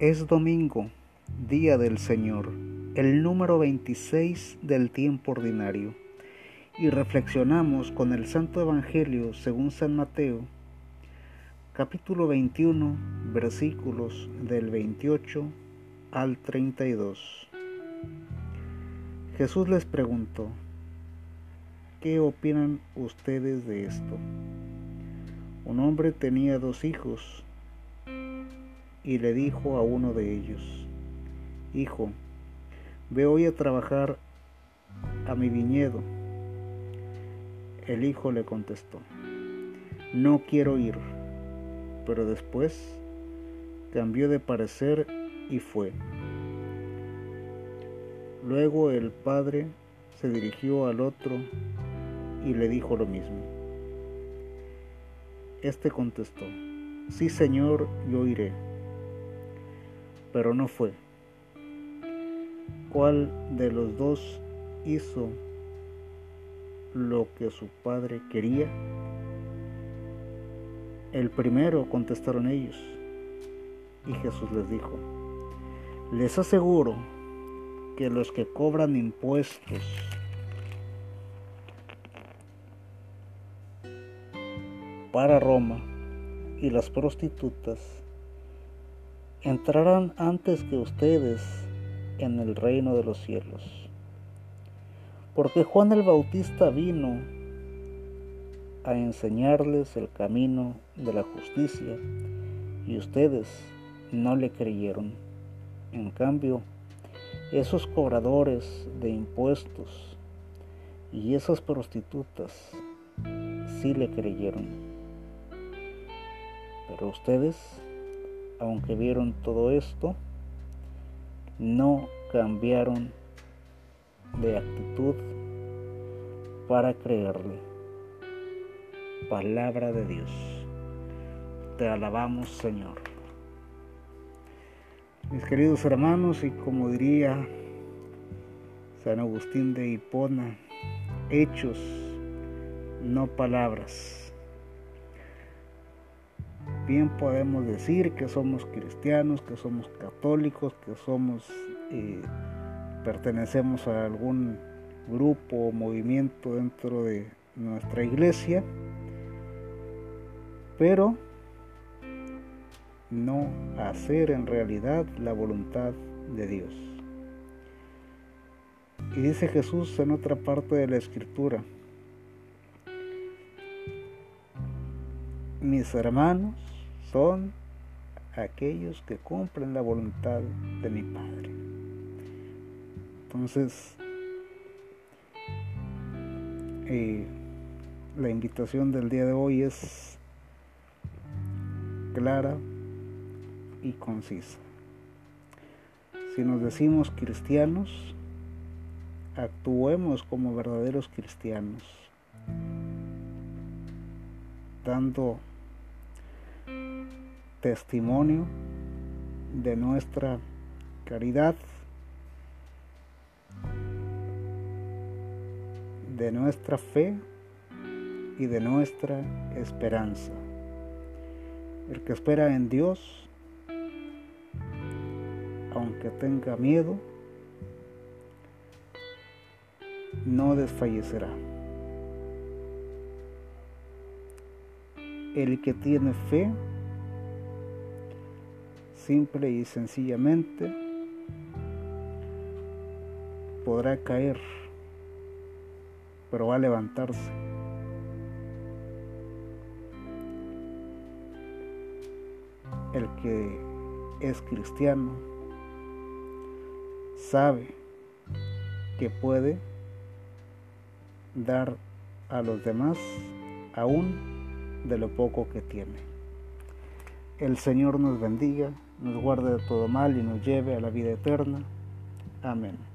Es domingo, día del Señor, el número 26 del tiempo ordinario, y reflexionamos con el Santo Evangelio según San Mateo, capítulo 21, versículos del 28 al 32. Jesús les preguntó, ¿qué opinan ustedes de esto? Un hombre tenía dos hijos y le dijo a uno de ellos, Hijo, ve hoy a trabajar a mi viñedo. El hijo le contestó, No quiero ir, pero después cambió de parecer y fue. Luego el padre se dirigió al otro y le dijo lo mismo. Este contestó, Sí, Señor, yo iré pero no fue. ¿Cuál de los dos hizo lo que su padre quería? El primero contestaron ellos. Y Jesús les dijo, les aseguro que los que cobran impuestos para Roma y las prostitutas entrarán antes que ustedes en el reino de los cielos. Porque Juan el Bautista vino a enseñarles el camino de la justicia y ustedes no le creyeron. En cambio, esos cobradores de impuestos y esas prostitutas sí le creyeron. Pero ustedes aunque vieron todo esto, no cambiaron de actitud para creerle. Palabra de Dios. Te alabamos, Señor. Mis queridos hermanos, y como diría San Agustín de Hipona, hechos, no palabras bien podemos decir que somos cristianos, que somos católicos, que somos, eh, pertenecemos a algún grupo o movimiento dentro de nuestra iglesia, pero no hacer en realidad la voluntad de Dios. Y dice Jesús en otra parte de la escritura, mis hermanos son aquellos que cumplen la voluntad de mi Padre. Entonces, eh, la invitación del día de hoy es clara y concisa. Si nos decimos cristianos, actuemos como verdaderos cristianos, dando testimonio de nuestra caridad, de nuestra fe y de nuestra esperanza. El que espera en Dios, aunque tenga miedo, no desfallecerá. El que tiene fe, simple y sencillamente podrá caer, pero va a levantarse. El que es cristiano sabe que puede dar a los demás aún de lo poco que tiene. El Señor nos bendiga nos guarde de todo mal y nos lleve a la vida eterna. Amén.